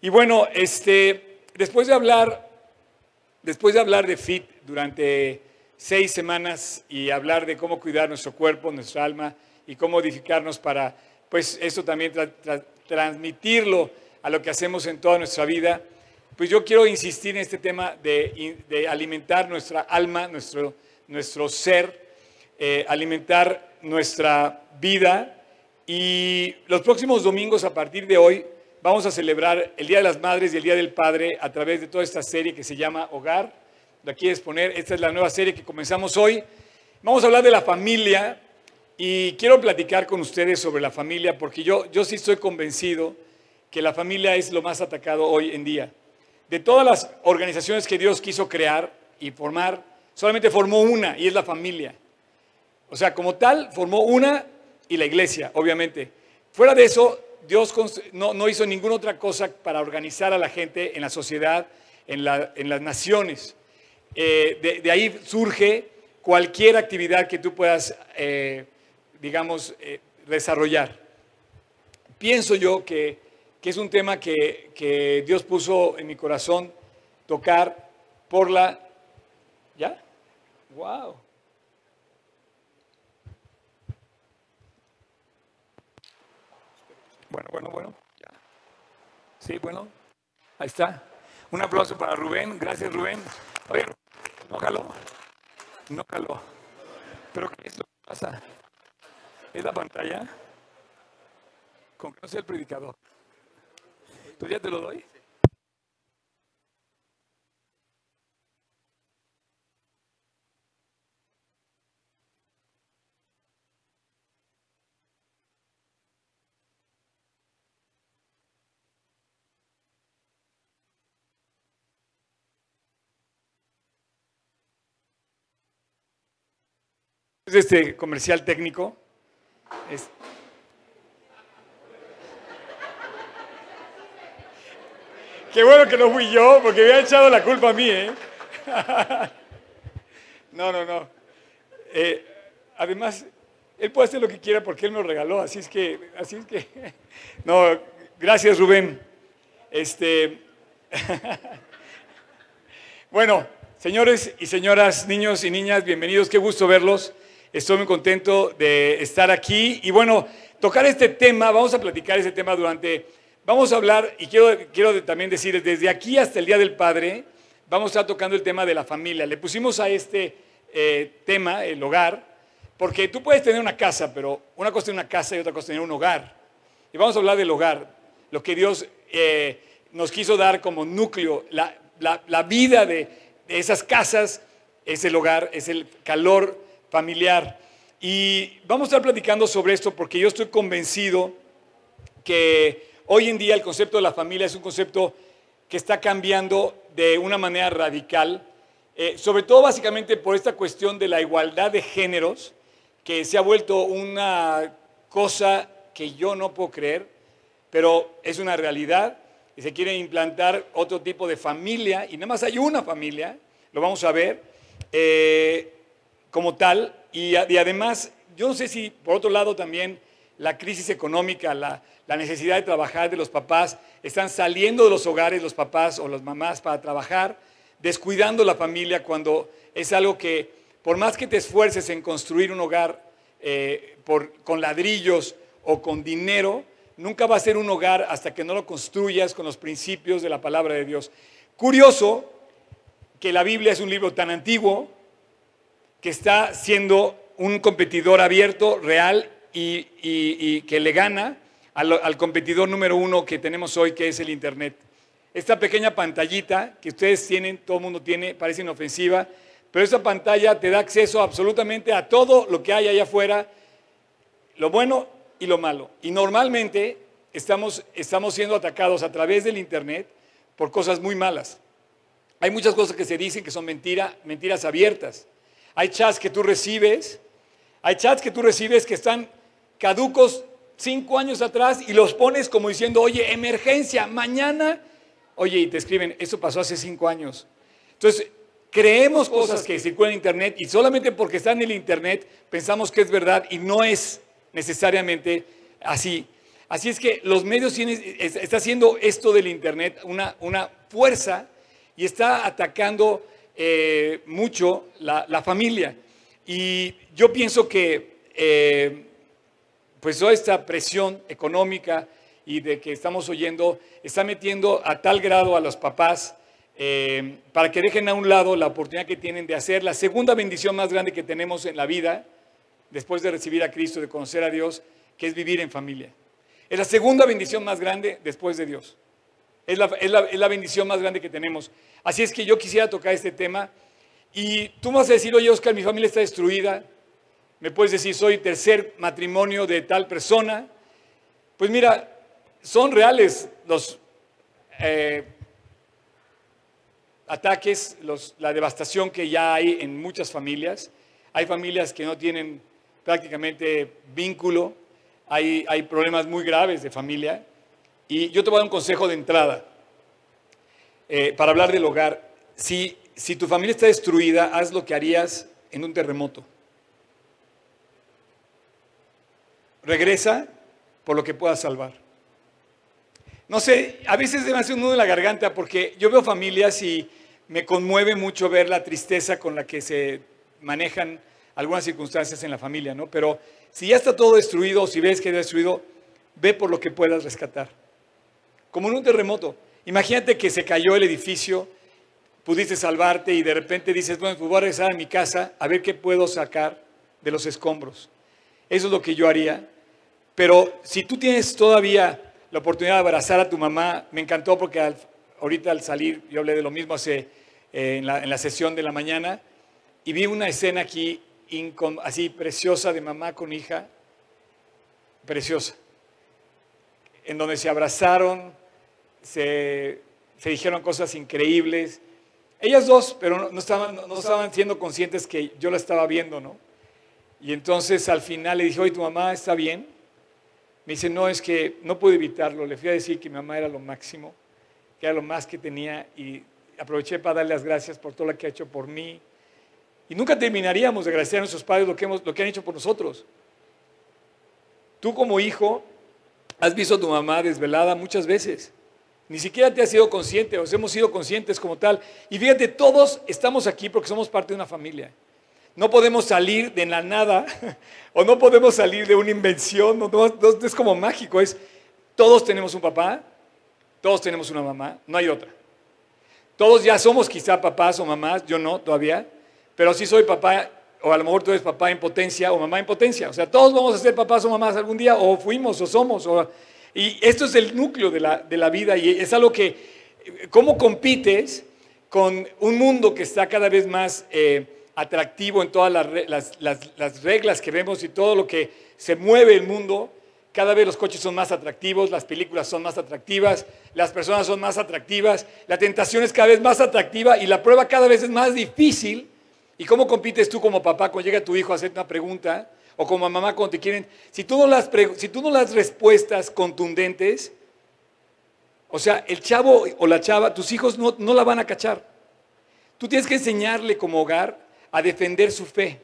Y bueno, este, después de hablar, después de hablar de FIT durante seis semanas y hablar de cómo cuidar nuestro cuerpo, nuestra alma y cómo edificarnos para, pues, eso también transmitirlo a lo que hacemos en toda nuestra vida, pues yo quiero insistir en este tema de, de alimentar nuestra alma, nuestro, nuestro ser, eh, alimentar nuestra vida. Y los próximos domingos, a partir de hoy, vamos a celebrar el Día de las Madres y el Día del Padre a través de toda esta serie que se llama Hogar. La quieres poner, esta es la nueva serie que comenzamos hoy. Vamos a hablar de la familia y quiero platicar con ustedes sobre la familia porque yo, yo sí estoy convencido que la familia es lo más atacado hoy en día. De todas las organizaciones que Dios quiso crear y formar, solamente formó una y es la familia. O sea, como tal, formó una y la iglesia, obviamente. Fuera de eso, Dios no, hizo ninguna otra cosa para organizar a la gente en la sociedad, en, las naciones. Eh, de, ahí surge cualquier actividad que tú puedas, eh, digamos, eh, desarrollar. Pienso yo que, que es un tema que, que, Dios puso en mi corazón tocar por la... ¿Ya? ¡Wow! Bueno, bueno, bueno. Ya. Sí, bueno. Ahí está. Un aplauso para Rubén. Gracias, Rubén. Oye, no caló. No caló. Pero ¿qué es lo que pasa? ¿Es la pantalla? Con que no sea el predicador. ¿Tú ya te lo doy? Este comercial técnico. Qué bueno que no fui yo, porque me ha echado la culpa a mí, ¿eh? No, no, no. Eh, además, él puede hacer lo que quiera porque él me lo regaló, así es que, así es que. No, gracias Rubén. Este. Bueno, señores y señoras, niños y niñas, bienvenidos, qué gusto verlos. Estoy muy contento de estar aquí y bueno, tocar este tema, vamos a platicar ese tema durante, vamos a hablar y quiero, quiero también decir, desde aquí hasta el Día del Padre, vamos a estar tocando el tema de la familia. Le pusimos a este eh, tema, el hogar, porque tú puedes tener una casa, pero una cosa es una casa y otra cosa es tener un hogar. Y vamos a hablar del hogar, lo que Dios eh, nos quiso dar como núcleo, la, la, vida de, de esas casas es el hogar, es el calor familiar. Y vamos a estar platicando sobre esto porque yo estoy convencido que hoy en día el concepto de la familia es un concepto que está cambiando de una manera radical, eh, sobre todo básicamente por esta cuestión de la igualdad de géneros, que se ha vuelto una cosa que yo no puedo creer, pero es una realidad y se quiere implantar otro tipo de familia, y nada más hay una familia, lo vamos a ver. Eh, como tal. Y, además, yo no sé si por otro lado también la crisis económica, la, necesidad de trabajar de los papás, están saliendo de los hogares los papás o las mamás para trabajar, descuidando la familia cuando es algo que, por más que te esfuerces en construir un hogar eh, con ladrillos o con dinero, nunca va a ser un hogar hasta que no lo construyas con los principios de la palabra de Dios. Curioso que la Biblia es un libro tan antiguo, que está siendo un competidor abierto, real y, que le gana al, competidor número uno que tenemos hoy, que es el Internet. Esta pequeña pantallita que ustedes tienen, todo el mundo tiene, parece inofensiva, pero esta pantalla te da acceso absolutamente a todo lo que hay allá afuera, lo bueno y lo malo. Y normalmente estamos, estamos siendo atacados a través del Internet por cosas muy malas. Hay muchas cosas que se dicen que son mentira, mentiras abiertas. Hay chats que tú recibes, hay chats que tú recibes que están caducos cinco años atrás y los pones como diciendo, oye, emergencia, mañana, oye, y te escriben, eso pasó hace cinco años. Entonces, creemos cosas que circulan en Internet y solamente porque están en el Internet pensamos que es verdad y no es necesariamente así. Así es que los medios tienen, está haciendo esto del Internet una, una fuerza y está atacando eh, mucho la, familia. Y yo pienso que eh, pues toda esta presión económica y de que estamos oyendo está metiendo a tal grado a los papás eh, para que dejen a un lado la oportunidad que tienen de hacer la segunda bendición más grande que tenemos en la vida, después de recibir a Cristo, de conocer a Dios, que es vivir en familia. Es la segunda bendición más grande después de Dios. Es la, es la bendición más grande que tenemos. Así es que yo quisiera tocar este tema. Y tú me vas a decir, oye Oscar, mi familia está destruida. Me puedes decir, soy tercer matrimonio de tal persona. Pues mira, son reales los eh, ataques, la devastación que ya hay en muchas familias. Hay familias que no tienen prácticamente vínculo, hay, hay problemas muy graves de familia. Y yo te voy a dar un consejo de entrada eh, para hablar del hogar. Si, si tu familia está destruida, haz lo que harías en un terremoto. Regresa por lo que puedas salvar. No sé, a veces me hace un nudo en la garganta porque yo veo familias y me conmueve mucho ver la tristeza con la que se manejan algunas circunstancias en la familia, ¿no? Pero si ya está todo destruido o si ves que está destruido, ve por lo que puedas rescatar. Como en un terremoto. Imagínate que se cayó el edificio, pudiste salvarte y de repente dices, bueno, pues voy a regresar a mi casa a ver qué puedo sacar de los escombros. Eso es lo que yo haría. Pero si tú tienes todavía la oportunidad de abrazar a tu mamá, me encantó porque ahorita al salir, yo hablé de lo mismo hace, eh, en, la, en, la, sesión de la mañana, y vi una escena aquí así preciosa de mamá con hija, preciosa, en donde se abrazaron, se, se dijeron cosas increíbles. Ellas dos, pero no, estaban, no, estaban siendo conscientes que yo la estaba viendo, ¿no? Y entonces al final le dije, oye, ¿tu mamá está bien? Me dice, no, es que no pude evitarlo. Le fui a decir que mi mamá era lo máximo, que era lo más que tenía y aproveché para darle las gracias por todo lo que ha hecho por mí. Y nunca terminaríamos de agradecer a nuestros padres lo que, hemos, lo que han hecho por nosotros. Tú como hijo has visto a tu mamá desvelada muchas veces. Ni siquiera te has sido consciente, o hemos sido conscientes como tal. Y fíjate, todos estamos aquí porque somos parte de una familia. No podemos salir de la nada o no podemos salir de una invención. No, es como mágico. Es, todos tenemos un papá, todos tenemos una mamá, no hay otra. Todos ya somos quizá papás o mamás, yo no todavía, pero sí soy papá, o a lo mejor tú eres papá en potencia o mamá en potencia. O sea, todos vamos a ser papás o mamás algún día, o fuimos o somos. Y esto es el núcleo de la, de la vida y es algo que, ¿cómo compites con un mundo que está cada vez más... Eh, atractivo en todas las, reglas que vemos y todo lo que se mueve el mundo. Cada vez los coches son más atractivos, las películas son más atractivas, las personas son más atractivas, la tentación es cada vez más atractiva y la prueba cada vez es más difícil. ¿Y cómo compites tú como papá cuando llega tu hijo a hacer una pregunta? O como mamá cuando te quieren... Si tú no las, si tú no las respuestas contundentes, o sea, el chavo o la chava, tus hijos no, no la van a cachar. Tú tienes que enseñarle como hogar a defender su fe.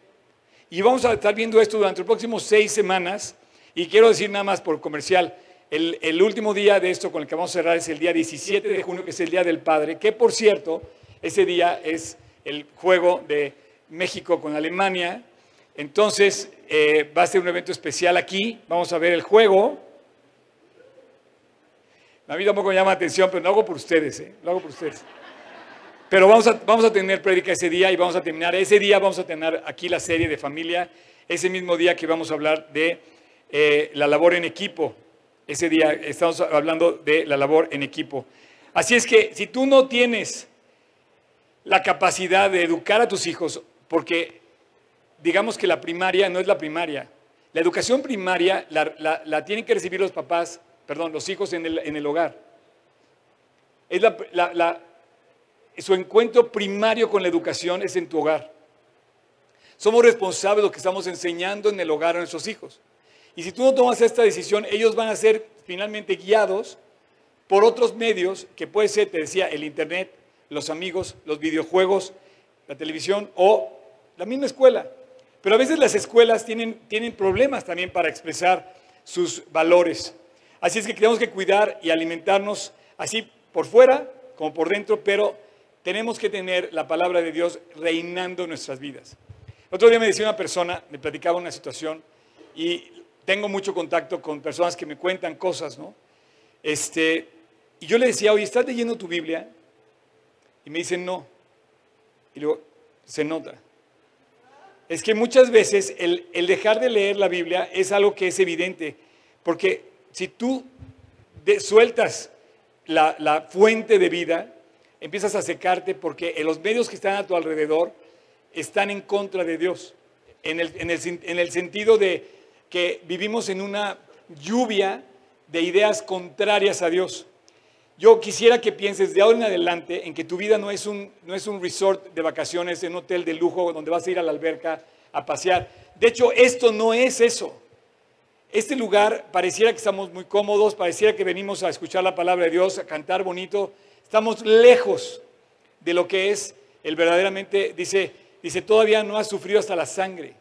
Y vamos a estar viendo esto durante los próximos seis semanas. Y quiero decir nada más por comercial, el, último día de esto con el que vamos a cerrar es el día 17 de junio, que es el Día del Padre, que por cierto, ese día es el juego de México con Alemania. Entonces, eh, va a ser un evento especial aquí. Vamos a ver el juego. A mí tampoco me llama la atención, pero lo hago por ustedes, ¿eh? lo hago por ustedes. Pero vamos a, vamos a tener prédica ese día y vamos a terminar. Ese día vamos a tener aquí la serie de familia. Ese mismo día que vamos a hablar de eh, la labor en equipo. Ese día estamos hablando de la labor en equipo. Así es que si tú no tienes la capacidad de educar a tus hijos, porque digamos que la primaria no es la primaria. La educación primaria la, tienen que recibir los papás, perdón, los hijos en el, en el hogar. Es la, su encuentro primario con la educación es en tu hogar. Somos responsables de lo que estamos enseñando en el hogar a nuestros hijos. Y si tú no tomas esta decisión, ellos van a ser finalmente guiados por otros medios, que puede ser, te decía, el Internet, los amigos, los videojuegos, la televisión o la misma escuela. Pero a veces las escuelas tienen, tienen problemas también para expresar sus valores. Así es que tenemos que cuidar y alimentarnos así por fuera como por dentro, pero tenemos que tener la palabra de Dios reinando en nuestras vidas. Otro día me decía una persona, me platicaba una situación y tengo mucho contacto con personas que me cuentan cosas, ¿no? Este, y yo le decía, oye, ¿estás leyendo tu Biblia? Y me dicen, no. Y luego, se nota. Es que muchas veces el, dejar de leer la Biblia es algo que es evidente, porque si tú sueltas la, la, fuente de vida, empiezas a secarte porque los medios que están a tu alrededor están en contra de Dios, en el, en el, en el sentido de que vivimos en una lluvia de ideas contrarias a Dios. Yo quisiera que pienses de ahora en adelante en que tu vida no es, un, no es un resort de vacaciones, un hotel de lujo donde vas a ir a la alberca a pasear. De hecho, esto no es eso. Este lugar pareciera que estamos muy cómodos, pareciera que venimos a escuchar la palabra de Dios, a cantar bonito. Estamos lejos de lo que es el verdaderamente, dice, dice, todavía no ha sufrido hasta la sangre.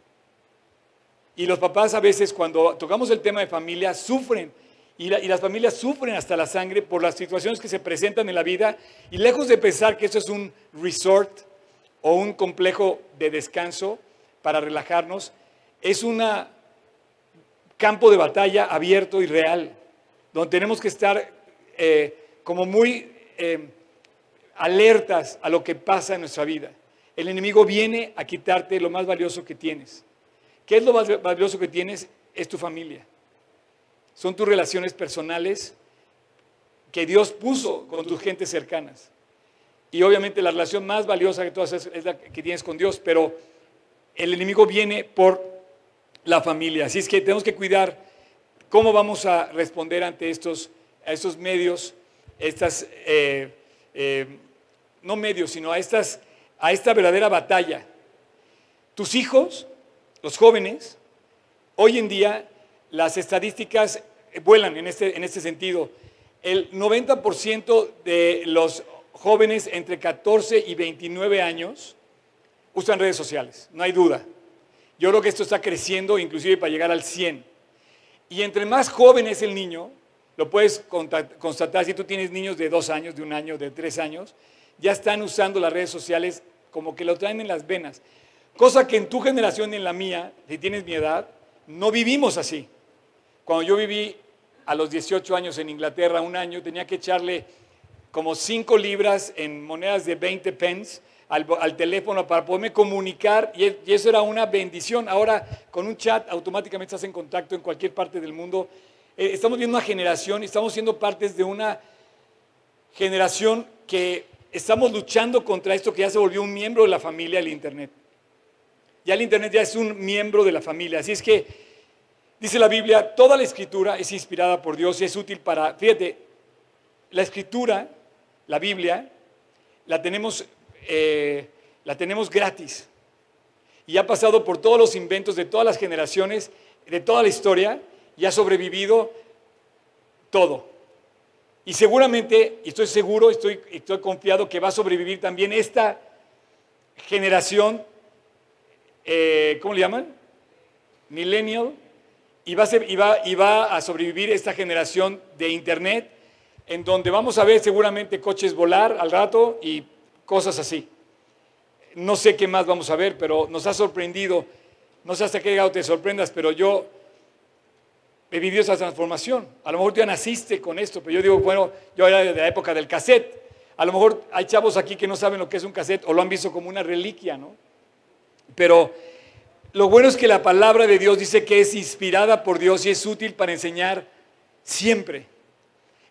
Y los papás a veces cuando tocamos el tema de familia sufren y, las familias sufren hasta la sangre por las situaciones que se presentan en la vida y lejos de pensar que eso es un resort o un complejo de descanso para relajarnos, es un campo de batalla abierto y real, donde tenemos que estar eh, como muy eh, alertas a lo que pasa en nuestra vida. El enemigo viene a quitarte lo más valioso que tienes. ¿Qué es lo más valioso que tienes? Es tu familia son tus relaciones personales que Dios puso con tus gentes cercanas. Y obviamente la relación más valiosa que haces es la que tienes con Dios, pero el enemigo viene por la familia. Así es que tenemos que cuidar cómo vamos a responder ante estos, estos medios, estas, eh, eh, no medios, sino a, estas, a esta verdadera batalla. Tus hijos, los jóvenes, hoy en día las estadísticas vuelan en este, en este sentido. El 90% de los jóvenes entre 14 y 29 años usan redes sociales, no hay duda. Yo creo que esto está creciendo inclusive para llegar al 100. Y entre más joven es el niño, lo puedes constatar si tú tienes niños de dos años, de un año, de tres años, ya están usando las redes sociales como que lo traen en las venas. Cosa que en tu generación y en la mía, si tienes mi edad, no vivimos así. Cuando yo viví a los 18 años en Inglaterra, un año, tenía que echarle como 5 libras en monedas de 20 pence al, teléfono para poderme comunicar y, eso era una bendición. Ahora con un chat automáticamente estás en contacto en cualquier parte del mundo. Eh, estamos viendo una generación estamos siendo partes de una generación que estamos luchando contra esto que ya se volvió un miembro de la familia, el Internet. Ya el Internet ya es un miembro de la familia. Así es que Dice la Biblia, toda la escritura es inspirada por Dios y es útil para, fíjate, la escritura, la Biblia, la tenemos, eh, la tenemos gratis. Y ha pasado por todos los inventos de todas las generaciones, de toda la historia, y ha sobrevivido todo. Y seguramente, y estoy seguro, estoy, estoy confiado que va a sobrevivir también esta generación, eh, ¿cómo le llaman? Millennial, y va, a sobrevivir esta generación de Internet en donde vamos a ver seguramente coches volar al rato y cosas así. No sé qué más vamos a ver, pero nos ha sorprendido. No sé hasta qué grado te sorprendas, pero yo he vivido esa transformación. A lo mejor tú ya naciste con esto, pero yo digo, bueno, yo era de la época del cassette. A lo mejor hay chavos aquí que no saben lo que es un cassette o lo han visto como una reliquia, ¿no? Pero lo bueno es que la palabra de Dios dice que es inspirada por Dios y es útil para enseñar siempre.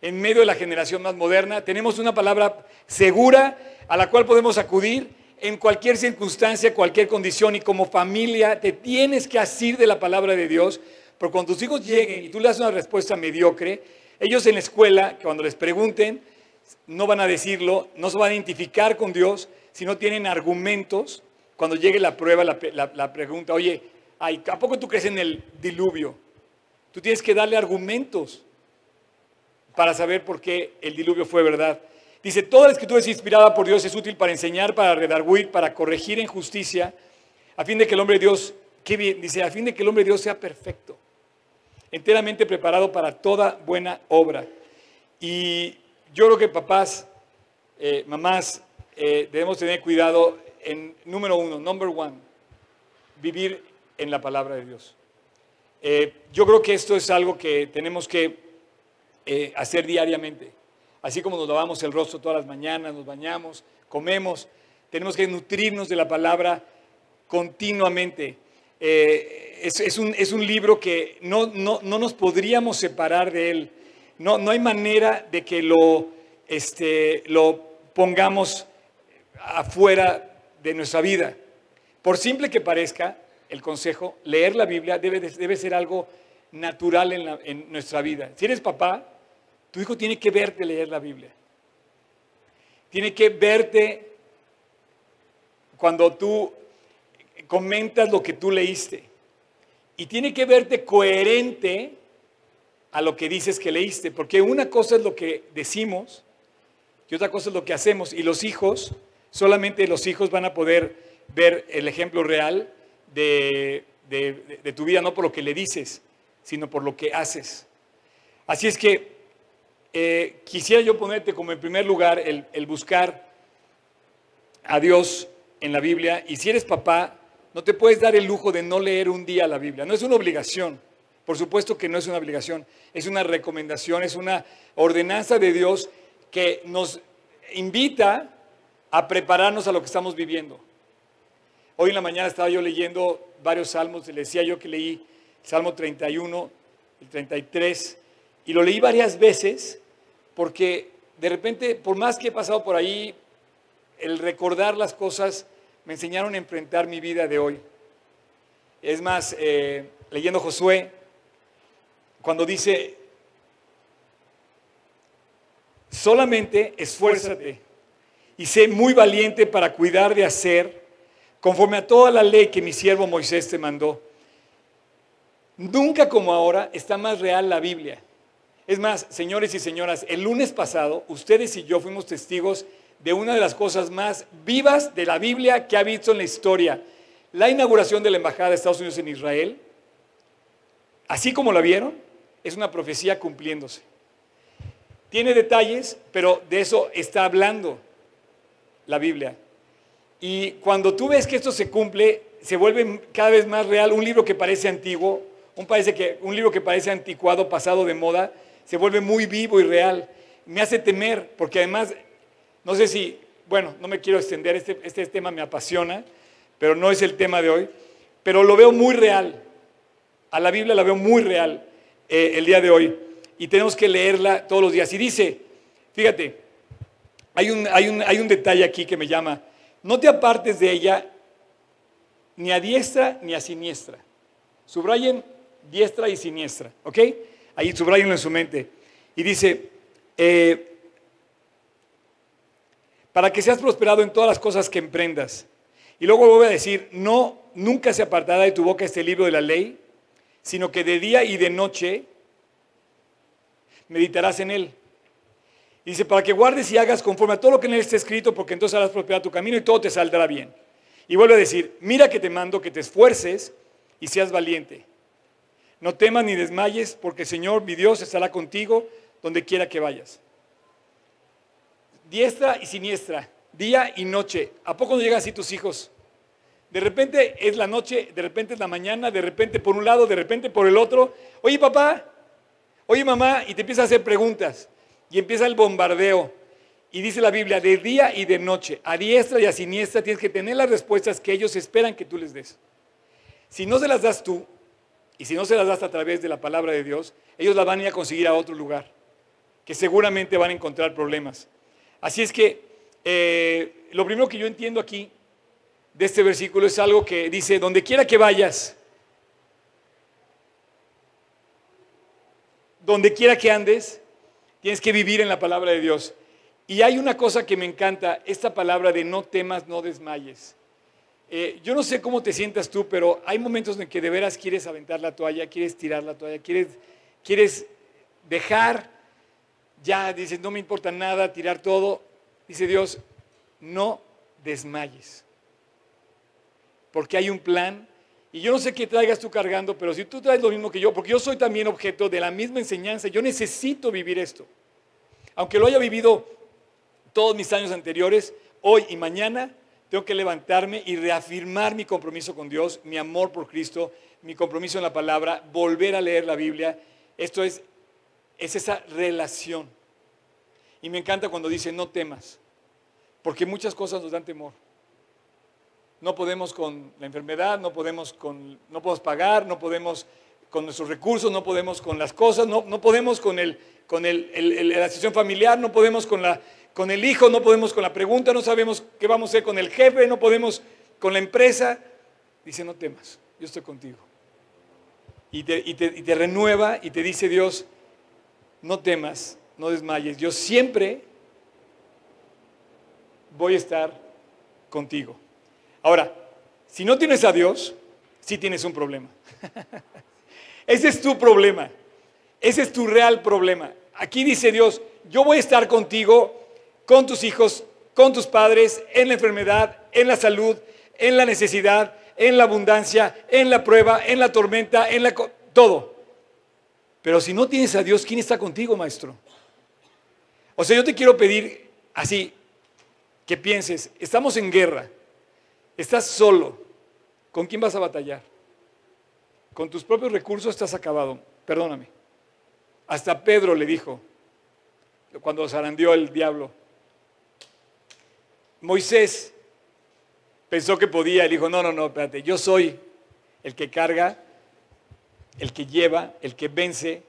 En medio de la generación más moderna tenemos una palabra segura a la cual podemos acudir en cualquier circunstancia, cualquier condición y como familia te tienes que asir de la palabra de Dios, porque cuando tus hijos lleguen y tú le das una respuesta mediocre, ellos en la escuela, cuando les pregunten, no van a decirlo, no se van a identificar con Dios, si no tienen argumentos cuando llegue la prueba, la, pregunta, oye, ¿a poco tú crees en el diluvio? Tú tienes que darle argumentos para saber por qué el diluvio fue verdad. Dice, toda la escritura es inspirada por Dios, es útil para enseñar, para redarguir, para corregir en justicia, a fin de que el hombre de Dios, qué bien, dice, a fin de que el hombre Dios sea perfecto. enteramente preparado para toda buena obra. Y yo creo que papás, eh, mamás, eh, debemos tener cuidado en, número uno, number one, vivir en la palabra de Dios. Eh, yo creo que esto es algo que tenemos que hacer diariamente. Así como nos lavamos el rostro todas las mañanas, nos bañamos, comemos, tenemos que nutrirnos de la palabra continuamente. es, un, es, un, libro que no, no, no, nos podríamos separar de él. No, no hay manera de que lo, este, lo pongamos afuera de nuestra vida. Por simple que parezca el consejo, leer la Biblia debe, debe ser algo natural en, en nuestra vida. Si eres papá, tu hijo tiene que verte leer la Biblia. Tiene que verte cuando tú comentas lo que tú leíste. Y tiene que verte coherente a lo que dices que leíste. Porque una cosa es lo que decimos y otra cosa es lo que hacemos. Y los hijos, solamente los hijos van a poder ver el ejemplo real de, tu vida, no por lo que le dices, sino por lo que haces. Así es que eh, quisiera yo ponerte como en primer lugar el, el buscar a Dios en la Biblia. Y si eres papá, no te puedes dar el lujo de no leer un día la Biblia. No es una obligación. Por supuesto que no es una obligación. Es una recomendación, es una ordenanza de Dios que nos invita a prepararnos a lo que estamos viviendo. Hoy en la mañana estaba yo leyendo varios salmos, le decía yo que leí Salmo 31, el 33, y lo leí varias veces porque de repente, por más que he pasado por ahí, el recordar las cosas me enseñaron a enfrentar mi vida de hoy. Es más, eh, leyendo Josué, cuando dice, Solamente esfuérzate y sé muy valiente para cuidar de hacer conforme a toda la ley que mi siervo Moisés te mandó. Nunca como ahora está más real la Biblia. Es más, señores y señoras, el lunes pasado ustedes y yo fuimos testigos de una de las cosas más vivas de la Biblia que ha visto en la historia. La inauguración de la Embajada de Estados Unidos en Israel, así como la vieron, es una profecía cumpliéndose. Tiene detalles, pero de eso está hablando la Biblia. Y cuando tú ves que esto se cumple, se vuelve cada vez más real. Un libro que parece antiguo, un, parece que, un libro que parece anticuado, pasado de moda, se vuelve muy vivo y real. Me hace temer, porque además, no sé si, bueno, no me quiero extender, este, este tema me apasiona, pero no es el tema de hoy, pero lo veo muy real. A la Biblia la veo muy real eh, el día de hoy y tenemos que leerla todos los días. Y dice, fíjate, hay un, hay un, hay un detalle aquí que me llama, no te apartes de ella ni a diestra ni a siniestra. Subrayen diestra y siniestra, ¿ok? Ahí subrayenlo en su mente. Y dice, eh, para que seas prosperado en todas las cosas que emprendas. Y luego voy a decir, no, nunca se apartará de tu boca este libro de la ley, sino que de día y de noche meditarás en él. Dice, para que guardes y hagas conforme a todo lo que en él está escrito, porque entonces harás prosperar tu camino y todo te saldrá bien. Y vuelve a decir, mira que te mando que te esfuerces y seas valiente. No temas ni desmayes, porque el Señor, mi Dios, estará contigo donde quiera que vayas. Diestra y siniestra, día y noche. ¿A poco no llegan así tus hijos? De repente es la noche, de repente es la mañana, de repente por un lado, de repente por el otro. Oye, papá, Oye mamá, y te empieza a hacer preguntas. Y empieza el bombardeo. Y dice la Biblia, de día y de noche, a diestra y a siniestra, tienes que tener las respuestas que ellos esperan que tú les des. Si no se las das tú, y si no se las das a través de la palabra de Dios, ellos la van a ir a conseguir a otro lugar, que seguramente van a encontrar problemas. Así es que eh, lo primero que yo entiendo aquí de este versículo es algo que dice, donde quiera que vayas, donde quiera que andes, tienes que vivir en la palabra de Dios. Y hay una cosa que me encanta, esta palabra de no temas, no desmayes. Eh, yo no sé cómo te sientas tú, pero hay momentos en que de veras quieres aventar la toalla, quieres tirar la toalla, quieres, quieres dejar, ya dices, no me importa nada, tirar todo. Dice Dios, no desmayes. Porque hay un plan Y yo no sé qué traigas tú cargando, pero si tú traes lo mismo que yo, porque yo soy también objeto de la misma enseñanza, yo necesito vivir esto. Aunque lo haya vivido todos mis años anteriores, hoy y mañana tengo que levantarme y reafirmar mi compromiso con Dios, mi amor por Cristo, mi compromiso en la palabra, volver a leer la Biblia. Esto es, es esa relación. Y me encanta cuando dice, no temas, porque muchas cosas nos dan temor no podemos con la enfermedad, no podemos, con, no podemos pagar, no podemos con nuestros recursos, no podemos con las cosas, no, no podemos con, el, con el, la situación familiar, no podemos con, la, con el hijo, no podemos con la pregunta, no sabemos qué vamos a hacer con el jefe, no podemos con la empresa. Dice, no temas, yo estoy contigo. Y te, y te, y te renueva y te dice Dios, no temas, no desmayes, yo siempre voy a estar contigo. Ahora, si no tienes a Dios, sí tienes un problema. Ese es tu problema. Ese es tu real problema. Aquí dice Dios, yo voy a estar contigo, con tus hijos, con tus padres, en la enfermedad, en la salud, en la necesidad, en la abundancia, en la prueba, en la tormenta, en la... todo. Pero si no tienes a Dios, ¿quién está contigo, maestro? O sea, yo te quiero pedir así, que pienses, estamos en guerra. Estás solo. ¿Con quién vas a batallar? Con tus propios recursos estás acabado. Perdóname. Hasta Pedro le dijo, cuando zarandeó el diablo, Moisés pensó que podía, y dijo, no, no, no, espérate, yo soy el que carga, el que lleva, el que vence,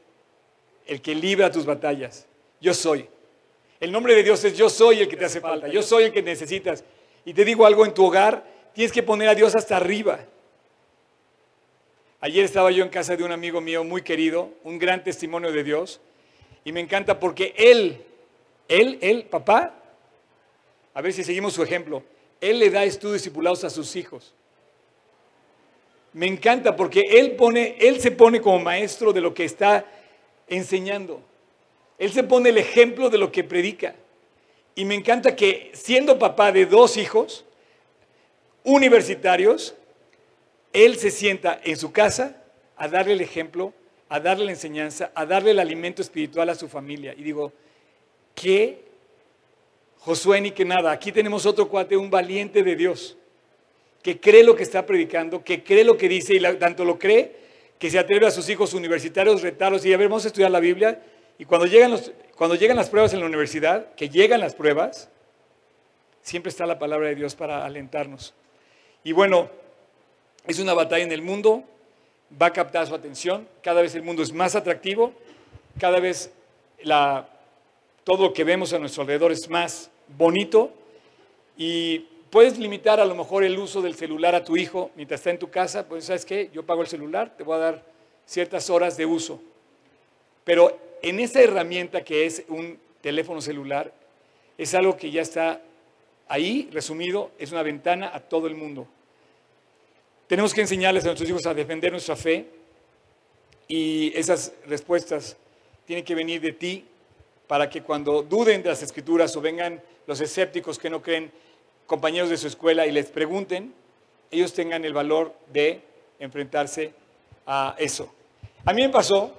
el que libra tus batallas. Yo soy. El nombre de Dios es yo soy el que te hace falta, yo soy el que necesitas. Y te digo algo en tu hogar, tienes que poner a Dios hasta arriba. Ayer estaba yo en casa de un amigo mío muy querido, un gran testimonio de Dios, y me encanta porque él, él, él, papá, a ver si seguimos su ejemplo, él le da estudios discipulados a sus hijos. Me encanta porque él pone, él se pone como maestro de lo que está enseñando. Él se pone el ejemplo de lo que predica. Y me encanta que siendo papá de dos hijos, universitarios, él se sienta en su casa a darle el ejemplo, a darle la enseñanza, a darle el alimento espiritual a su familia. Y digo, ¿qué? Josué ni que nada. Aquí tenemos otro cuate, un valiente de Dios, que cree lo que está predicando, que cree lo que dice y tanto lo cree que se atreve a sus hijos universitarios retarlos y a ver, vamos a estudiar la Biblia. Y cuando llegan, los, cuando llegan las pruebas en la universidad, que llegan las pruebas, siempre está la palabra de Dios para alentarnos. Y bueno, es una batalla en el mundo, va a captar su atención, cada vez el mundo es más atractivo, cada vez todo lo que vemos a nuestro alrededor es más bonito y puedes limitar a lo mejor el uso del celular a tu hijo mientras está en tu casa, pues sabes qué, yo pago el celular, te voy a dar ciertas horas de uso. Pero en esa herramienta que es un teléfono celular, es algo que ya está Ahí, resumido, es una ventana a todo el mundo. Tenemos que enseñarles a nuestros hijos a defender nuestra fe y esas respuestas tienen que venir de ti para que cuando duden de las escrituras o vengan los escépticos que no creen, compañeros de su escuela y les pregunten, ellos tengan el valor de enfrentarse a eso. A mí me pasó,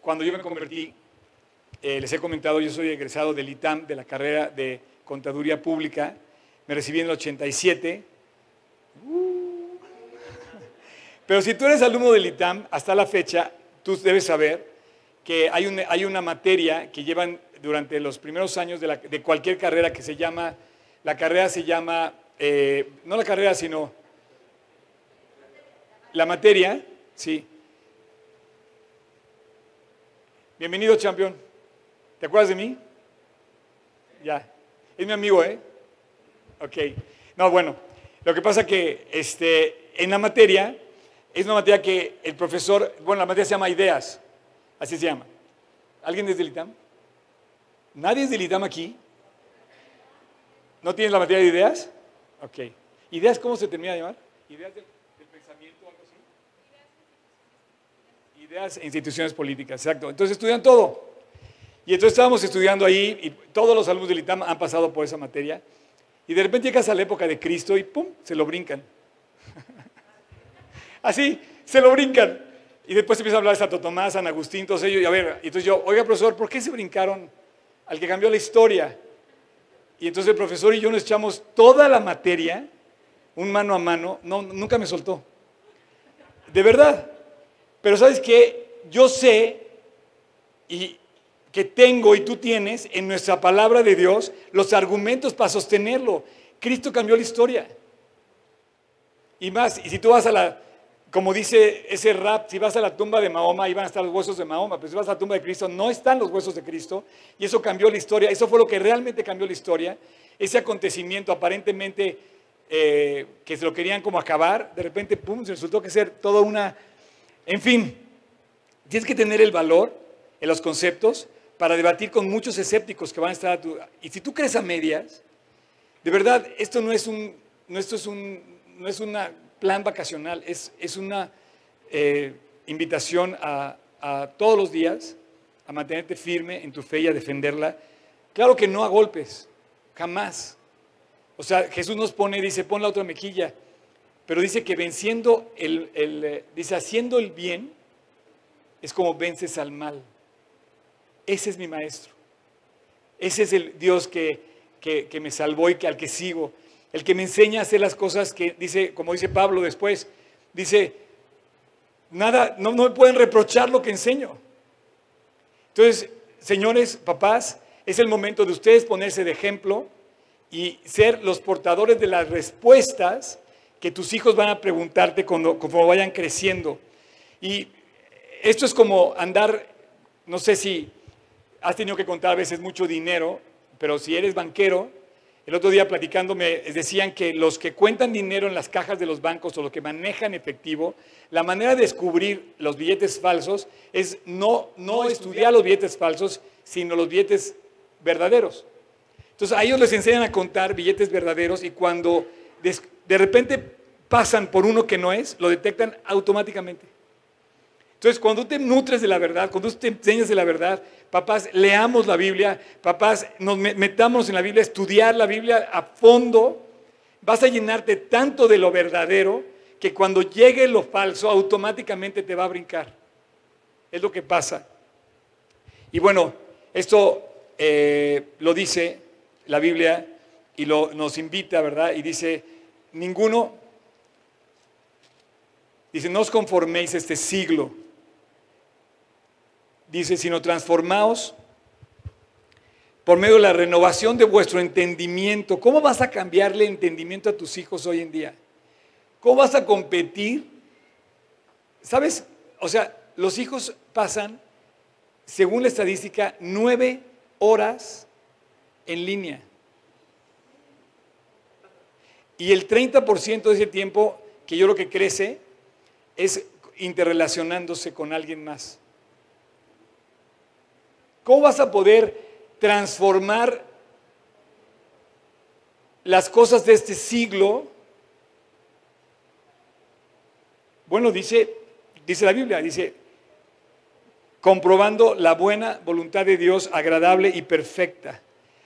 cuando yo me convertí, eh, les he comentado, yo soy egresado del ITAM, de la carrera de Contaduría Pública, me recibí en el 87. Pero si tú eres alumno del ITAM, hasta la fecha, tú debes saber que hay, hay una materia que llevan durante los primeros años de, cualquier carrera que se llama, la carrera se llama, eh, no la carrera, sino la materia, sí. Bienvenido, campeón. ¿Te acuerdas de mí? Ya. Es mi amigo, ¿eh? Ok. No, bueno, lo que pasa que este, en la materia, es una materia que el profesor, bueno, la materia se llama ideas, así se llama. ¿Alguien desde el ITAM? ¿Nadie es del ITAM aquí? ¿No tienes la materia de ideas? Ok. ¿Ideas cómo se termina de llamar? ¿Ideas del, pensamiento o algo así? Ideas e instituciones políticas, exacto. Entonces estudian todo. Y entonces estábamos estudiando ahí y todos los alumnos del ITAM han pasado por esa materia. Y de repente llegas a la época de Cristo y ¡pum! se lo brincan. Así, se lo brincan. Y después empieza a hablar de Santo Tomás, San Agustín, todos ellos. Y a ver, entonces yo, oiga, profesor, ¿por qué se brincaron al que cambió la historia? Y entonces el profesor y yo nos echamos toda la materia, un mano a mano. No, nunca me soltó. De verdad. Pero ¿sabes qué? Yo sé y que tengo y tú tienes en nuestra palabra de Dios los argumentos para sostenerlo. Cristo cambió la historia. Y más, y si tú vas a la, como dice ese rap, si vas a la tumba de Mahoma, ahí van a estar los huesos de Mahoma, pero si vas a la tumba de Cristo, no están los huesos de Cristo. Y eso cambió la historia, eso fue lo que realmente cambió la historia. Ese acontecimiento aparentemente eh, que se lo querían como acabar, de repente, pum, se resultó que ser toda una... En fin, tienes que tener el valor en los conceptos para debatir con muchos escépticos que van a estar a tu... Y si tú crees a medias, de verdad, esto no es un, no esto es un, no es una plan vacacional, es, es una eh, invitación a, todos los días a mantenerte firme en tu fe y a defenderla. Claro que no a golpes, jamás. O sea, Jesús nos pone, dice, pon la otra mejilla, pero dice que venciendo el, el eh, dice, haciendo el bien, es como vences al mal. Ese es mi maestro. Ese es el Dios que, que, que me salvó y que al que sigo el que me enseña a hacer las cosas que dice, como dice Pablo después, dice, nada, no, me pueden reprochar lo que enseño. Entonces, señores, papás, es el momento de ustedes ponerse de ejemplo y ser los portadores de las respuestas que tus hijos van a preguntarte cuando, cuando vayan creciendo. Y esto es como andar, no sé si has tenido que contar a veces mucho dinero, pero si eres banquero, el otro día platicando me decían que los que cuentan dinero en las cajas de los bancos o los que manejan efectivo, la manera de descubrir los billetes falsos es no, no estudiar los billetes falsos, sino los billetes verdaderos. Entonces a ellos les enseñan a contar billetes verdaderos y cuando de repente pasan por uno que no es, lo detectan automáticamente. Entonces, cuando te nutres de la verdad, cuando te enseñas de la verdad, papás, leamos la Biblia, papás, nos metamos en la Biblia, estudiar la Biblia a fondo, vas a llenarte tanto de lo verdadero que cuando llegue lo falso, automáticamente te va a brincar. Es lo que pasa. Y bueno, esto eh, lo dice la Biblia y lo, nos invita, ¿verdad? Y dice, ninguno, dice, no os conforméis este siglo dice, sino transformaos por medio de la renovación de vuestro entendimiento. ¿Cómo vas a cambiarle entendimiento a tus hijos hoy en día? ¿Cómo vas a competir? ¿Sabes? O sea, los hijos pasan, según la estadística, nueve horas en línea. Y el 30% de ese tiempo que yo lo que crece es interrelacionándose con alguien más. ¿Cómo vas a poder transformar las cosas de este siglo? Bueno, dice, dice la Biblia, dice, comprobando la buena voluntad de Dios, agradable y perfecta.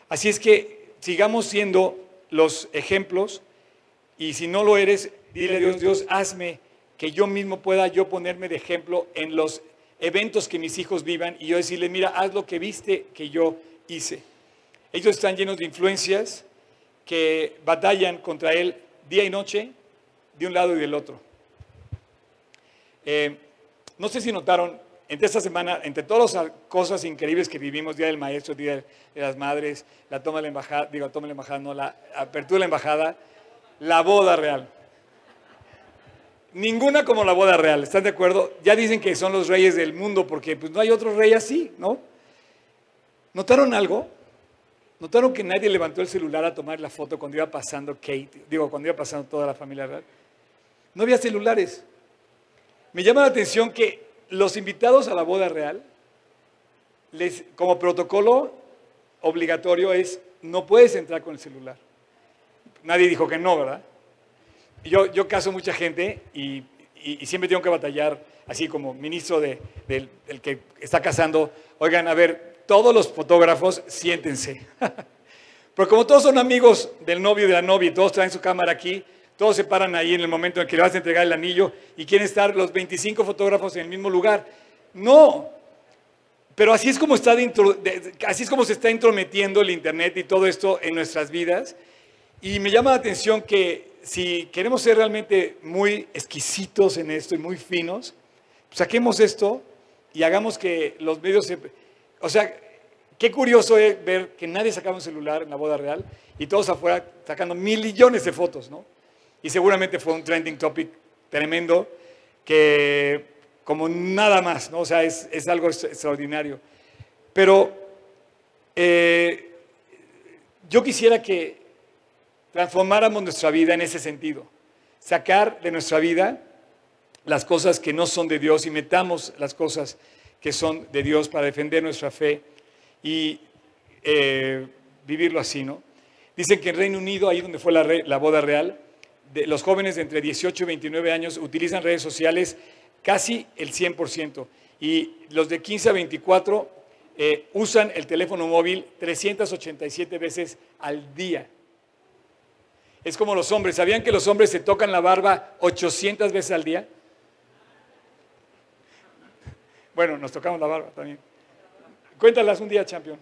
Así es que sigamos siendo los ejemplos y si no lo eres, dile a Dios, Dios, hazme que yo mismo pueda yo ponerme de ejemplo en los eventos que mis hijos vivan y yo decirle, mira, haz lo que viste que yo hice. Ellos están llenos de influencias que batallan contra él día y noche, de un lado y del otro. Eh, no sé si notaron, entre esta semana, entre todas las cosas increíbles que vivimos, Día del Maestro, Día de las Madres, la toma de la embajada, digo, toma de la embajada, no, la apertura de la embajada, la boda real. Ninguna como la boda real, ¿están de acuerdo? Ya dicen que son los reyes del mundo porque pues, no hay otro rey así, ¿no? ¿Notaron algo? ¿Notaron que nadie levantó el celular a tomar la foto cuando iba pasando Kate? Digo, cuando iba pasando toda la familia real. No había celulares. Me llama la atención que los invitados a la boda real, como protocolo obligatorio es, no puedes entrar con el celular. Nadie dijo que no, ¿verdad? Yo, yo caso mucha gente y, siempre tengo que batallar, así como ministro de, del, que está casando, oigan, a ver, todos los fotógrafos, siéntense. Pero como todos son amigos del novio y de la novia y todos traen su cámara aquí, todos se paran ahí en el momento en que le vas a entregar el anillo y quieren estar los 25 fotógrafos en el mismo lugar. No, pero así es como, está así es como se está intrometiendo el Internet y todo esto en nuestras vidas. Y me llama la atención que si queremos ser realmente muy exquisitos en esto y muy finos, saquemos esto y hagamos que los medios se... O sea, qué curioso es ver que nadie sacaba un celular en la boda real y todos afuera sacando millones de fotos, ¿no? Y seguramente fue un trending topic tremendo que como nada más, ¿no? O sea, es, algo extraordinario. Pero eh, yo quisiera que transformáramos nuestra vida en ese sentido. Sacar de nuestra vida las cosas que no son de Dios y metamos las cosas que son de Dios para defender nuestra fe y eh, vivirlo así, ¿no? Dicen que en Reino Unido, ahí donde fue la, boda real, los jóvenes de entre 18 y 29 años utilizan redes sociales casi el 100%. Y los de 15 a 24 eh, usan el teléfono móvil 387 veces al día. Es como los hombres. ¿Sabían que los hombres se tocan la barba 800 veces al día? Bueno, nos tocamos la barba también. Cuéntalas un día, campeón.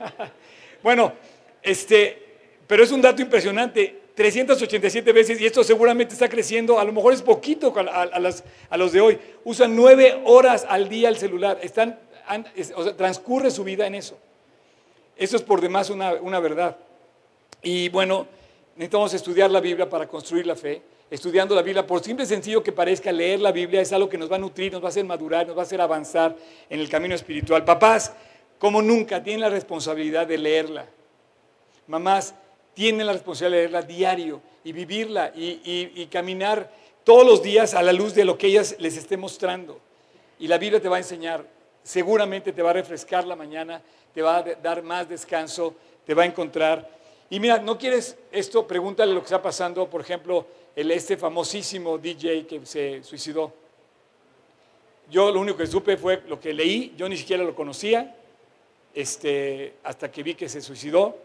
bueno, este, pero es un dato impresionante. 387 veces y esto seguramente está creciendo, a lo mejor es poquito a, los de hoy. Usan nueve horas al día el celular, o sea, transcurre su vida en eso. Eso es por demás una verdad. Y bueno, necesitamos estudiar la Biblia para construir la fe. Estudiando la Biblia, por simple y sencillo que parezca leer la Biblia, es algo que nos va a nutrir, nos va a hacer madurar, nos va a hacer avanzar en el camino espiritual. Papás, como nunca, tienen la responsabilidad de leerla. Mamás, tienen la responsabilidad de leerla diario y vivirla y, caminar todos los días a la luz de lo que ellas les esté mostrando. Y la Biblia te va a enseñar, seguramente te va a refrescar la mañana, te va a dar más descanso, te va a encontrar. Y mira, ¿no quieres esto? Pregúntale lo que está pasando, por ejemplo, el, este famosísimo DJ que se suicidó. Yo lo único que supe fue lo que leí, yo ni siquiera lo conocía, este, hasta que vi que se suicidó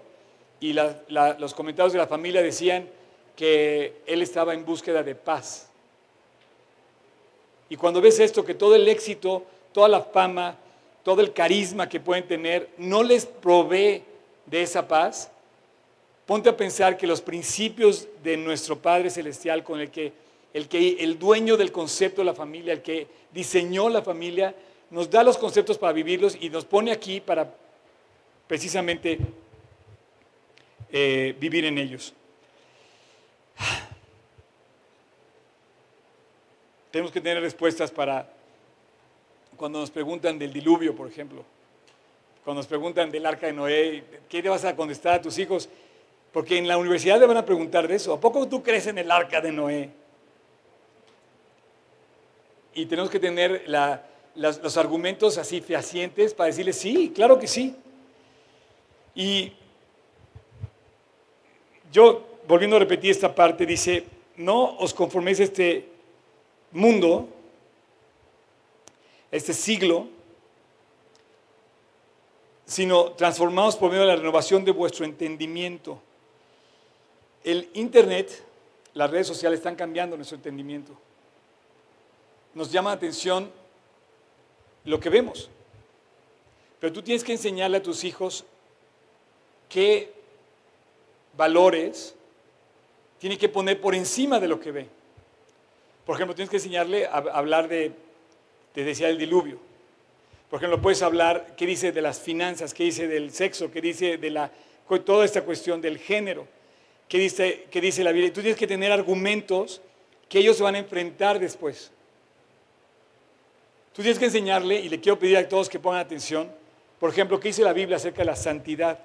y los comentarios de la familia decían que él estaba en búsqueda de paz. Y cuando ves esto, que todo el éxito, toda la fama, todo el carisma que pueden tener, no les provee de esa paz, ponte a pensar que los principios de nuestro Padre Celestial, con el que el, que, el dueño del concepto de la familia, el que diseñó la familia, nos da los conceptos para vivirlos y nos pone aquí para precisamente eh, vivir en ellos. Tenemos que tener respuestas para cuando nos preguntan del diluvio, por ejemplo. Cuando nos preguntan del arca de Noé, ¿qué le vas a contestar a tus hijos? Porque en la universidad le van a preguntar de eso. ¿A poco tú crees en el arca de Noé? Y tenemos que tener los argumentos así fehacientes para decirles, sí, claro que sí. Y yo, volviendo a repetir esta parte, dice, no os conforméis a este mundo, este siglo, sino transformados por medio de la renovación de vuestro entendimiento. El Internet, las redes sociales están cambiando nuestro entendimiento. Nos llama la atención lo que vemos. Pero tú tienes que enseñarle a tus hijos qué valores, tiene que poner por encima de lo que ve. Por ejemplo, tienes que enseñarle a hablar de, te decía, del diluvio. Por ejemplo, puedes hablar, ¿qué dice de las finanzas? ¿Qué dice del sexo? ¿Qué dice de la, toda esta cuestión del género? ¿Qué dice, dice la Biblia? tú tienes que tener argumentos que ellos se van a enfrentar después. Tú tienes que enseñarle, y le quiero pedir a todos que pongan atención, por ejemplo, ¿qué dice la Biblia acerca de la santidad?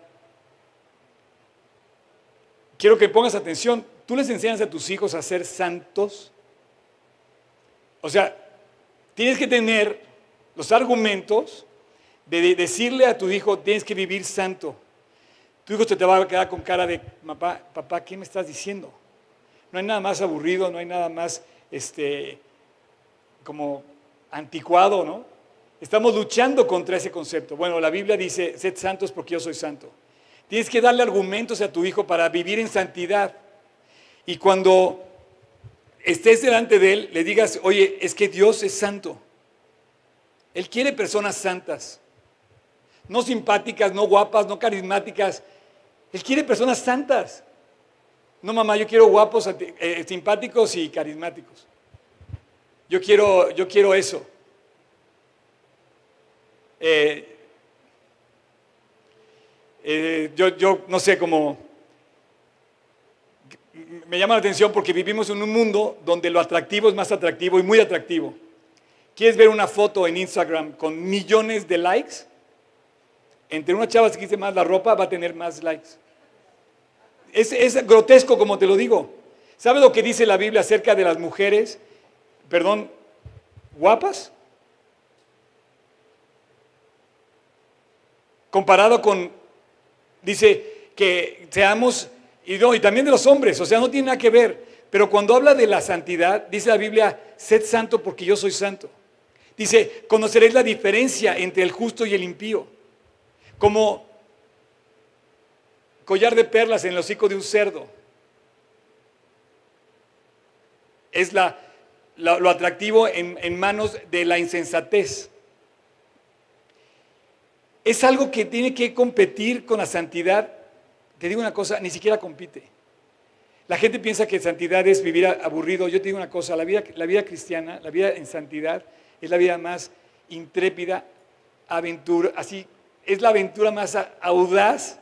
quiero que pongas atención. ¿Tú les enseñas a tus hijos a ser santos? O sea, tienes que tener los argumentos de decirle a tu hijo, tienes que vivir santo. Tu hijo te va a quedar con cara de, papá, papá, ¿qué me estás diciendo? No hay nada más aburrido, no hay nada más, este, como anticuado, ¿no? Estamos luchando contra ese concepto. Bueno, la Biblia dice, sed santos porque yo soy santo. Tienes que darle argumentos a tu hijo para vivir en santidad. Y cuando estés delante de Él, le digas, oye, es que Dios es santo. Él quiere personas santas. No simpáticas, no guapas, no carismáticas. Él quiere personas santas. No, mamá, yo quiero guapos, eh, simpáticos y carismáticos. Yo quiero, yo quiero eso. Eh, eh, yo, yo no sé cómo me llama la atención porque vivimos en un mundo donde lo atractivo es más atractivo y muy atractivo. ¿Quieres ver una foto en Instagram con millones de likes? Entre una chava que dice más la ropa va a tener más likes. Es, es grotesco como te lo digo. ¿Sabes lo que dice la Biblia acerca de las mujeres, perdón, guapas? Comparado con, dice que seamos y, y también de los hombres, o sea, no tiene nada que ver. Pero cuando habla de la santidad, dice la Biblia, sed santo porque yo soy santo. Dice, conoceréis la diferencia entre el justo y el impío. Como collar de perlas en el hocico de un cerdo. Es lo atractivo en, en manos de la insensatez. Es algo que tiene que competir con la santidad te digo una cosa, ni siquiera compite. La gente piensa que santidad es vivir aburrido. Yo te digo una cosa, la vida, la vida cristiana, la vida en santidad es la vida más intrépida, aventura, así, es la aventura más audaz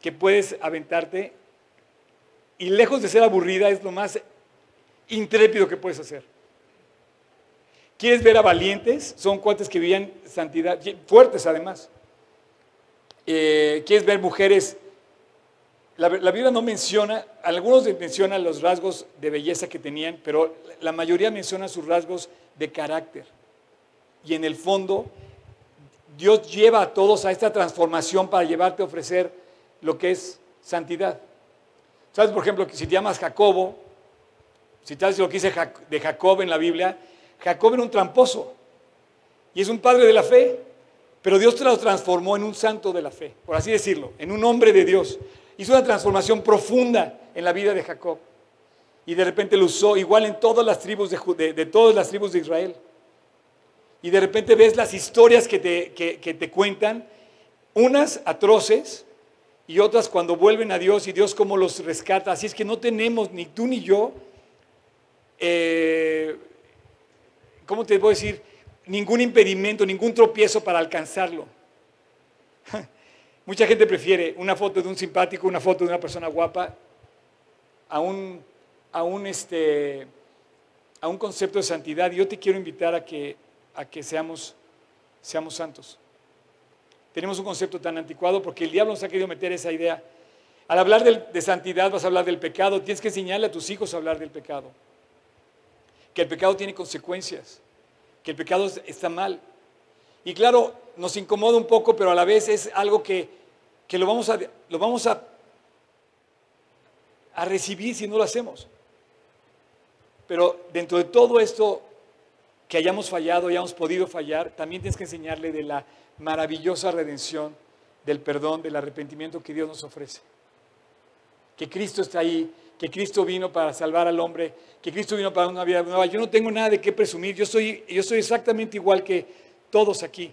que puedes aventarte y lejos de ser aburrida es lo más intrépido que puedes hacer. ¿Quieres ver a valientes? Son cuates que vivían santidad, fuertes además. Eh, ¿Quieres ver mujeres la, Biblia no menciona, algunos mencionan los rasgos de belleza que tenían, pero la mayoría menciona sus rasgos de carácter. Y en el fondo, Dios lleva a todos a esta transformación para llevarte a ofrecer lo que es santidad. ¿Sabes, por ejemplo, que si te llamas Jacobo, si sabes lo que dice de Jacob en la Biblia, Jacob era un tramposo y es un padre de la fe, pero Dios te lo transformó en un santo de la fe, por así decirlo, en un hombre de Dios hizo una transformación profunda en la vida de Jacob. Y de repente lo usó igual en todas las tribus de, de, todas las tribus de Israel. Y de repente ves las historias que te, que, te cuentan, unas atroces y otras cuando vuelven a Dios y Dios cómo los rescata. Así es que no tenemos, ni tú ni yo, eh, ¿cómo te puedo decir? Ningún impedimento, ningún tropiezo para alcanzarlo. Mucha gente prefiere una foto de un simpático, una foto de una persona guapa, a un, a un, este, a un concepto de santidad. Yo te quiero invitar a que, a que seamos, seamos santos. Tenemos un concepto tan anticuado porque el diablo nos ha querido meter esa idea. Al hablar de, santidad vas a hablar del pecado. Tienes que enseñarle a tus hijos a hablar del pecado. Que el pecado tiene consecuencias. Que el pecado está mal. Y claro, nos incomoda un poco, pero a la vez es algo que que lo vamos a, lo vamos a, a recibir si no lo hacemos. Pero dentro de todo esto que hayamos fallado, hayamos podido fallar, también tienes que enseñarle de la maravillosa redención, del perdón, del arrepentimiento que Dios nos ofrece. Que Cristo está ahí, que Cristo vino para salvar al hombre, que Cristo vino para una vida nueva. Yo no tengo nada de qué presumir, yo soy, yo soy exactamente igual que todos aquí.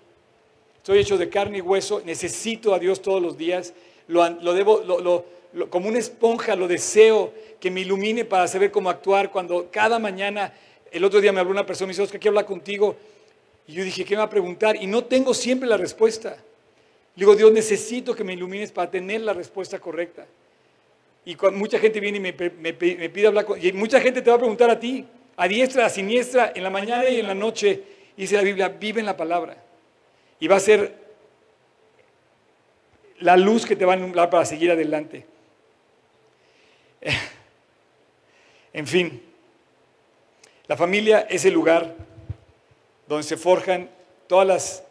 Soy hecho de carne y hueso, necesito a Dios todos los días, lo, debo, como una esponja lo deseo que me ilumine para saber cómo actuar cuando cada mañana, el otro día me habló una persona y me dice, Oscar, quiero hablar contigo. Y yo dije, ¿qué me va a preguntar? Y no tengo siempre la respuesta. Le digo, Dios, necesito que me ilumines para tener la respuesta correcta. Y mucha gente viene y me, pide hablar con... Y mucha gente te va a preguntar a ti, a diestra, a siniestra, en la mañana y en la noche. Y dice la Biblia, vive en la palabra. Y va a ser la luz que te va a anular para seguir adelante. En fin, la familia es el lugar donde se forjan todas las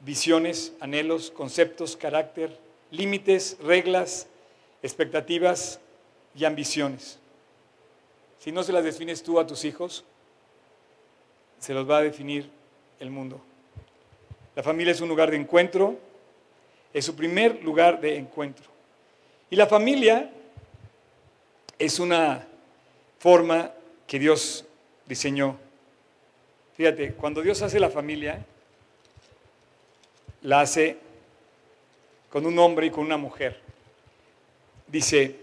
visiones, anhelos, conceptos, carácter, límites, reglas, expectativas y ambiciones. Si no se las defines tú a tus hijos, se los va a definir el mundo. La familia es un lugar de encuentro, es su primer lugar de encuentro. Y la familia es una forma que Dios diseñó. Fíjate, cuando Dios hace la familia, la hace con un hombre y con una mujer. Dice,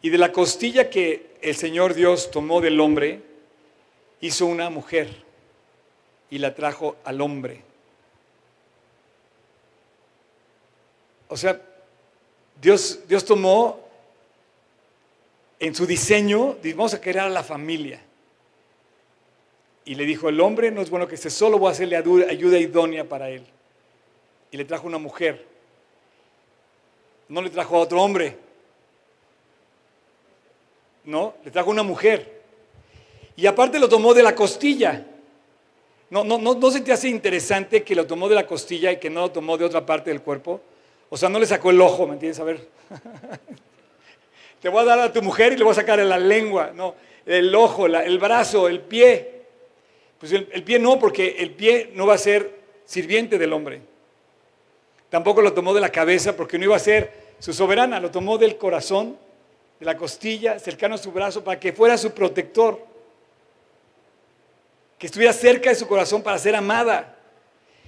y de la costilla que el Señor Dios tomó del hombre, hizo una mujer y la trajo al hombre. O sea, Dios, Dios tomó en su diseño, vamos a crear a la familia. Y le dijo, el hombre no es bueno que esté solo, voy a hacerle ayuda idónea para él. Y le trajo una mujer. No le trajo a otro hombre. No, le trajo una mujer. Y aparte lo tomó de la costilla. No, no, no, no se te hace interesante que lo tomó de la costilla y que no lo tomó de otra parte del cuerpo. O sea, no le sacó el ojo, ¿me entiendes? A ver. Te voy a dar a tu mujer y le voy a sacar la lengua, no, el ojo, el brazo, el pie. Pues el, pie no, porque el pie no va a ser sirviente del hombre. Tampoco lo tomó de la cabeza porque no iba a ser su soberana, lo tomó del corazón, de la costilla, cercano a su brazo, para que fuera su protector. Que estuviera cerca de su corazón para ser amada.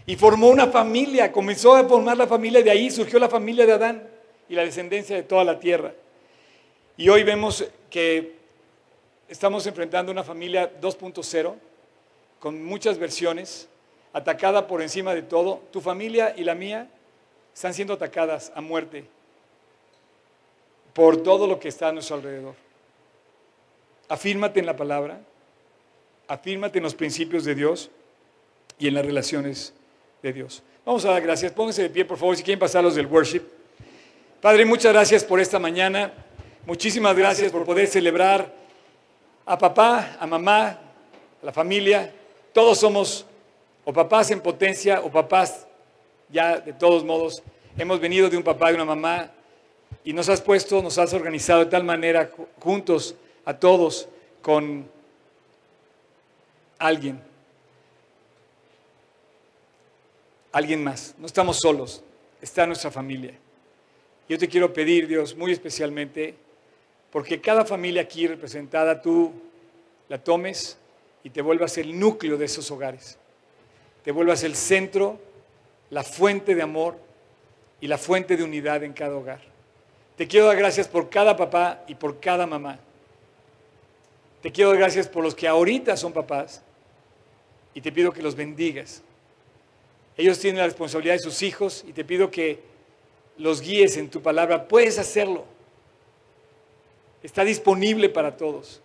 Y formó una familia, comenzó a formar la familia, de ahí surgió la familia de Adán y la descendencia de toda la tierra. Y hoy vemos que estamos enfrentando una familia 2.0 con muchas versiones, atacada por encima de todo. Tu familia y la mía están siendo atacadas a muerte por todo lo que está a nuestro alrededor. Afírmate en la palabra, afírmate en los principios de Dios y en las relaciones de Dios. Vamos a dar gracias. Pónganse de pie, por favor, si quieren pasar los del worship. Padre, muchas gracias por esta mañana. Muchísimas gracias por poder celebrar a papá, a mamá, a la familia. Todos somos o papás en potencia o papás ya de todos modos. Hemos venido de un papá y una mamá y nos has puesto, nos has organizado de tal manera juntos a todos con alguien alguien más. No estamos solos, está nuestra familia. Yo te quiero pedir, Dios, muy especialmente, porque cada familia aquí representada tú la tomes y te vuelvas el núcleo de esos hogares. Te vuelvas el centro, la fuente de amor y la fuente de unidad en cada hogar. Te quiero dar gracias por cada papá y por cada mamá. Te quiero dar gracias por los que ahorita son papás y te pido que los bendigas ellos tienen la responsabilidad de sus hijos y te pido que los guíes en tu palabra. Puedes hacerlo. Está disponible para todos.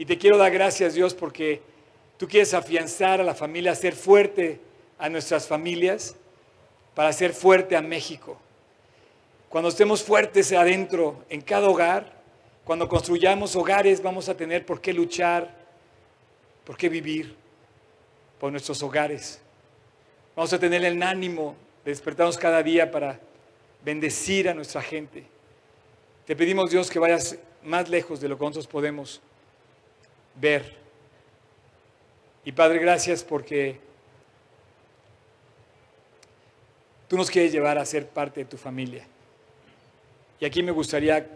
Y te quiero dar gracias, Dios, porque tú quieres afianzar a la familia, hacer fuerte a nuestras familias, para hacer fuerte a México. Cuando estemos fuertes adentro, en cada hogar, cuando construyamos hogares, vamos a tener por qué luchar, por qué vivir por nuestros hogares. Vamos a tener el ánimo de despertarnos cada día para bendecir a nuestra gente. Te pedimos, Dios, que vayas más lejos de lo que nosotros podemos ver. Y Padre, gracias porque tú nos quieres llevar a ser parte de tu familia. Y aquí me gustaría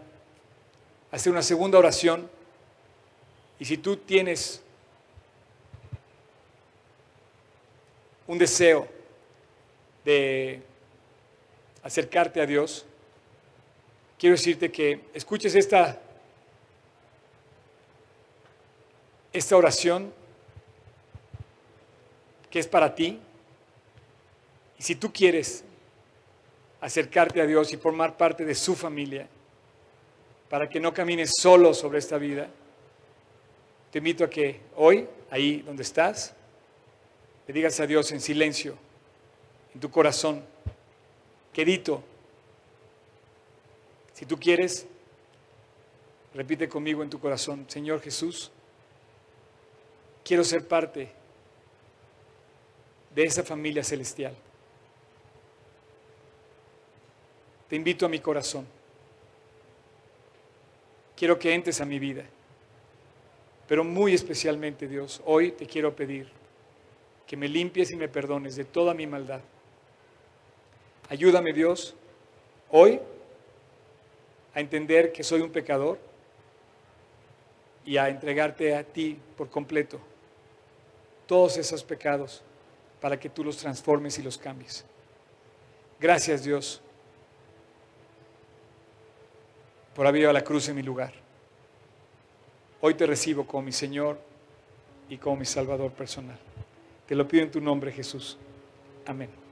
hacer una segunda oración. Y si tú tienes un deseo de acercarte a Dios, quiero decirte que escuches esta, esta oración que es para ti. Y si tú quieres acercarte a Dios y formar parte de su familia, para que no camines solo sobre esta vida, te invito a que hoy, ahí donde estás, le digas a Dios en silencio, en tu corazón, quedito. Si tú quieres, repite conmigo en tu corazón, Señor Jesús, quiero ser parte de esa familia celestial. Te invito a mi corazón. Quiero que entres a mi vida. Pero muy especialmente, Dios, hoy te quiero pedir que me limpies y me perdones de toda mi maldad. Ayúdame Dios hoy a entender que soy un pecador y a entregarte a ti por completo todos esos pecados para que tú los transformes y los cambies. Gracias Dios por haber a la cruz en mi lugar. Hoy te recibo como mi Señor y como mi Salvador personal. Te lo pido en tu nombre Jesús. Amén.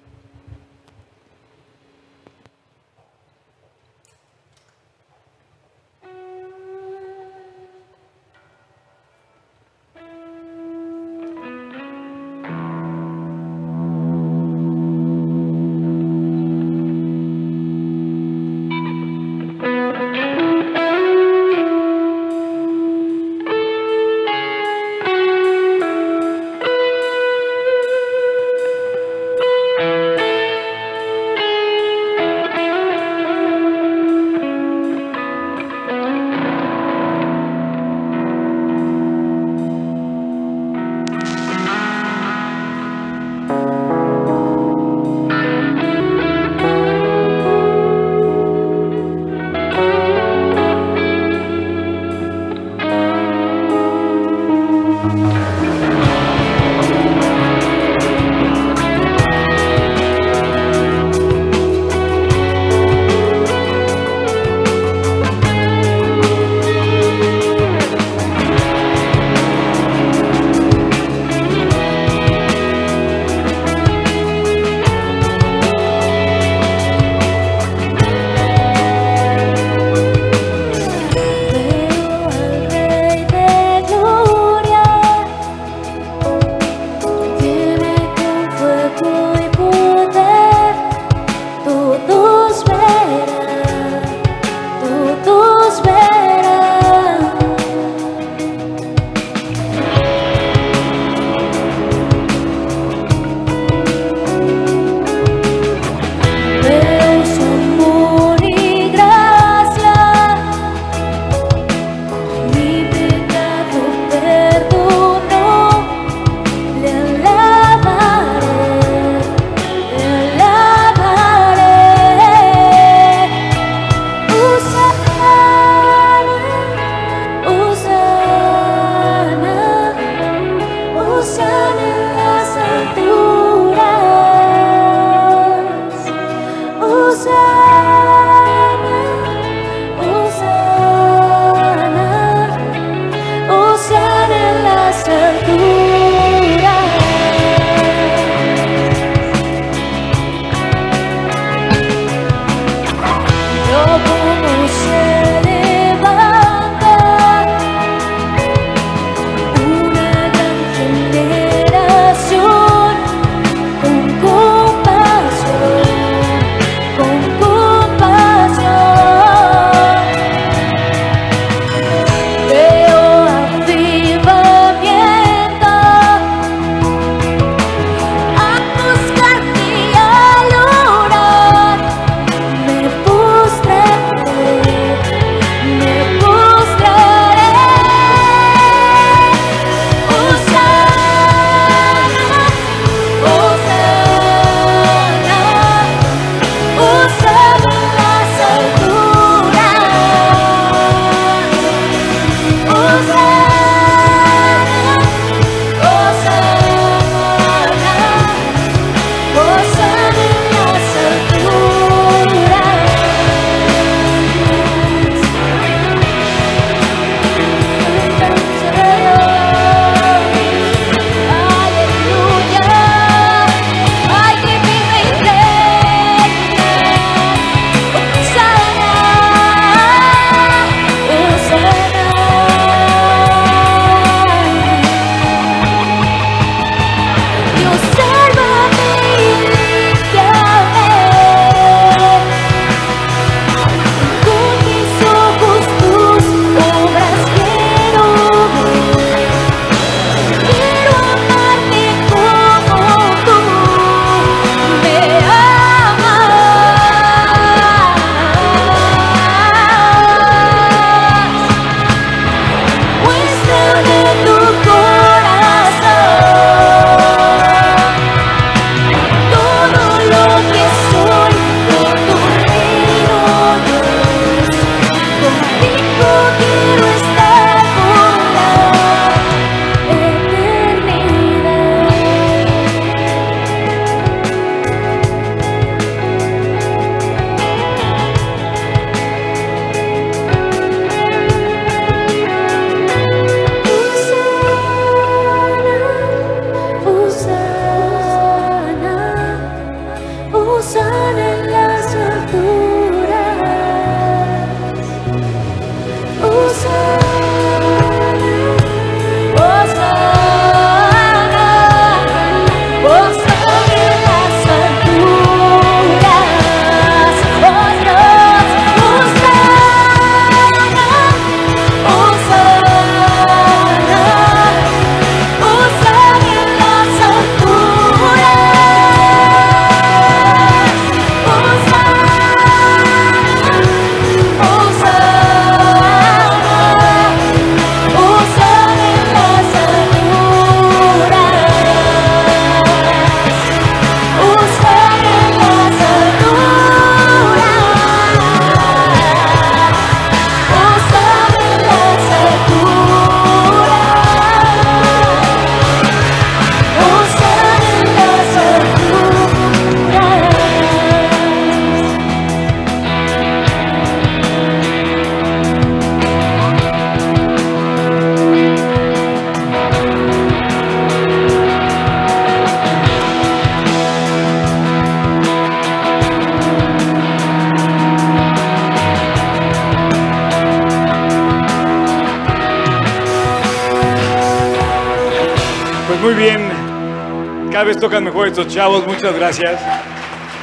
Cada vez tocan mejor estos chavos, muchas gracias.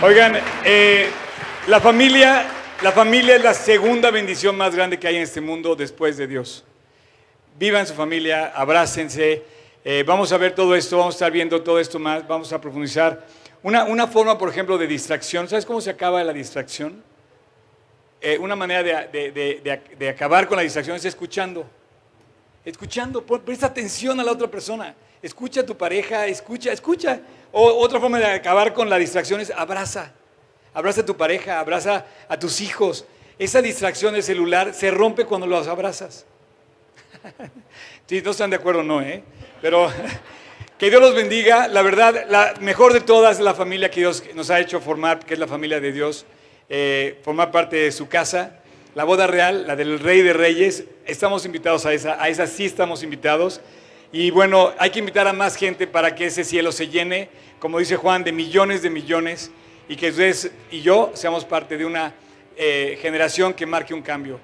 Oigan, eh, la familia, la familia es la segunda bendición más grande que hay en este mundo después de Dios. Vivan su familia, abrácense. Eh, vamos a ver todo esto, vamos a estar viendo todo esto más, vamos a profundizar. Una, una forma, por ejemplo, de distracción. ¿Sabes cómo se acaba la distracción? Eh, una manera de, de- de- de- acabar con la distracción es escuchando. Escuchando, presta atención a la otra persona. Escucha a tu pareja, escucha, escucha. O otra forma de acabar con la distracción es abraza. Abraza a tu pareja, abraza a tus hijos. Esa distracción del celular se rompe cuando los abrazas. Sí, no están de acuerdo, no, ¿eh? Pero que Dios los bendiga. La verdad, la mejor de todas es la familia que Dios nos ha hecho formar, que es la familia de Dios. Eh, formar parte de su casa. La boda real, la del Rey de Reyes, estamos invitados a esa, a esa sí estamos invitados. Y bueno, hay que invitar a más gente para que ese cielo se llene, como dice Juan, de millones de millones, y que ustedes y yo seamos parte de una eh, generación que marque un cambio.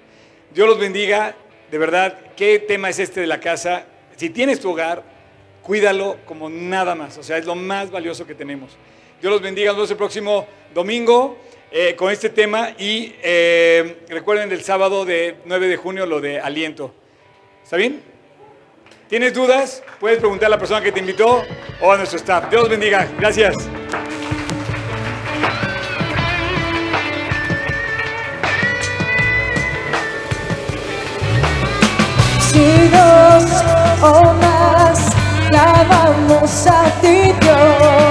Dios los bendiga, de verdad, ¿qué tema es este de la casa? Si tienes tu hogar, cuídalo como nada más, o sea, es lo más valioso que tenemos. Dios los bendiga, nos vemos el próximo domingo eh, con este tema y eh, recuerden del sábado de 9 de junio lo de aliento. ¿Está bien? ¿Tienes dudas? Puedes preguntar a la persona que te invitó o a nuestro staff. Dios bendiga. Gracias. Si dos o más a ti, Dios,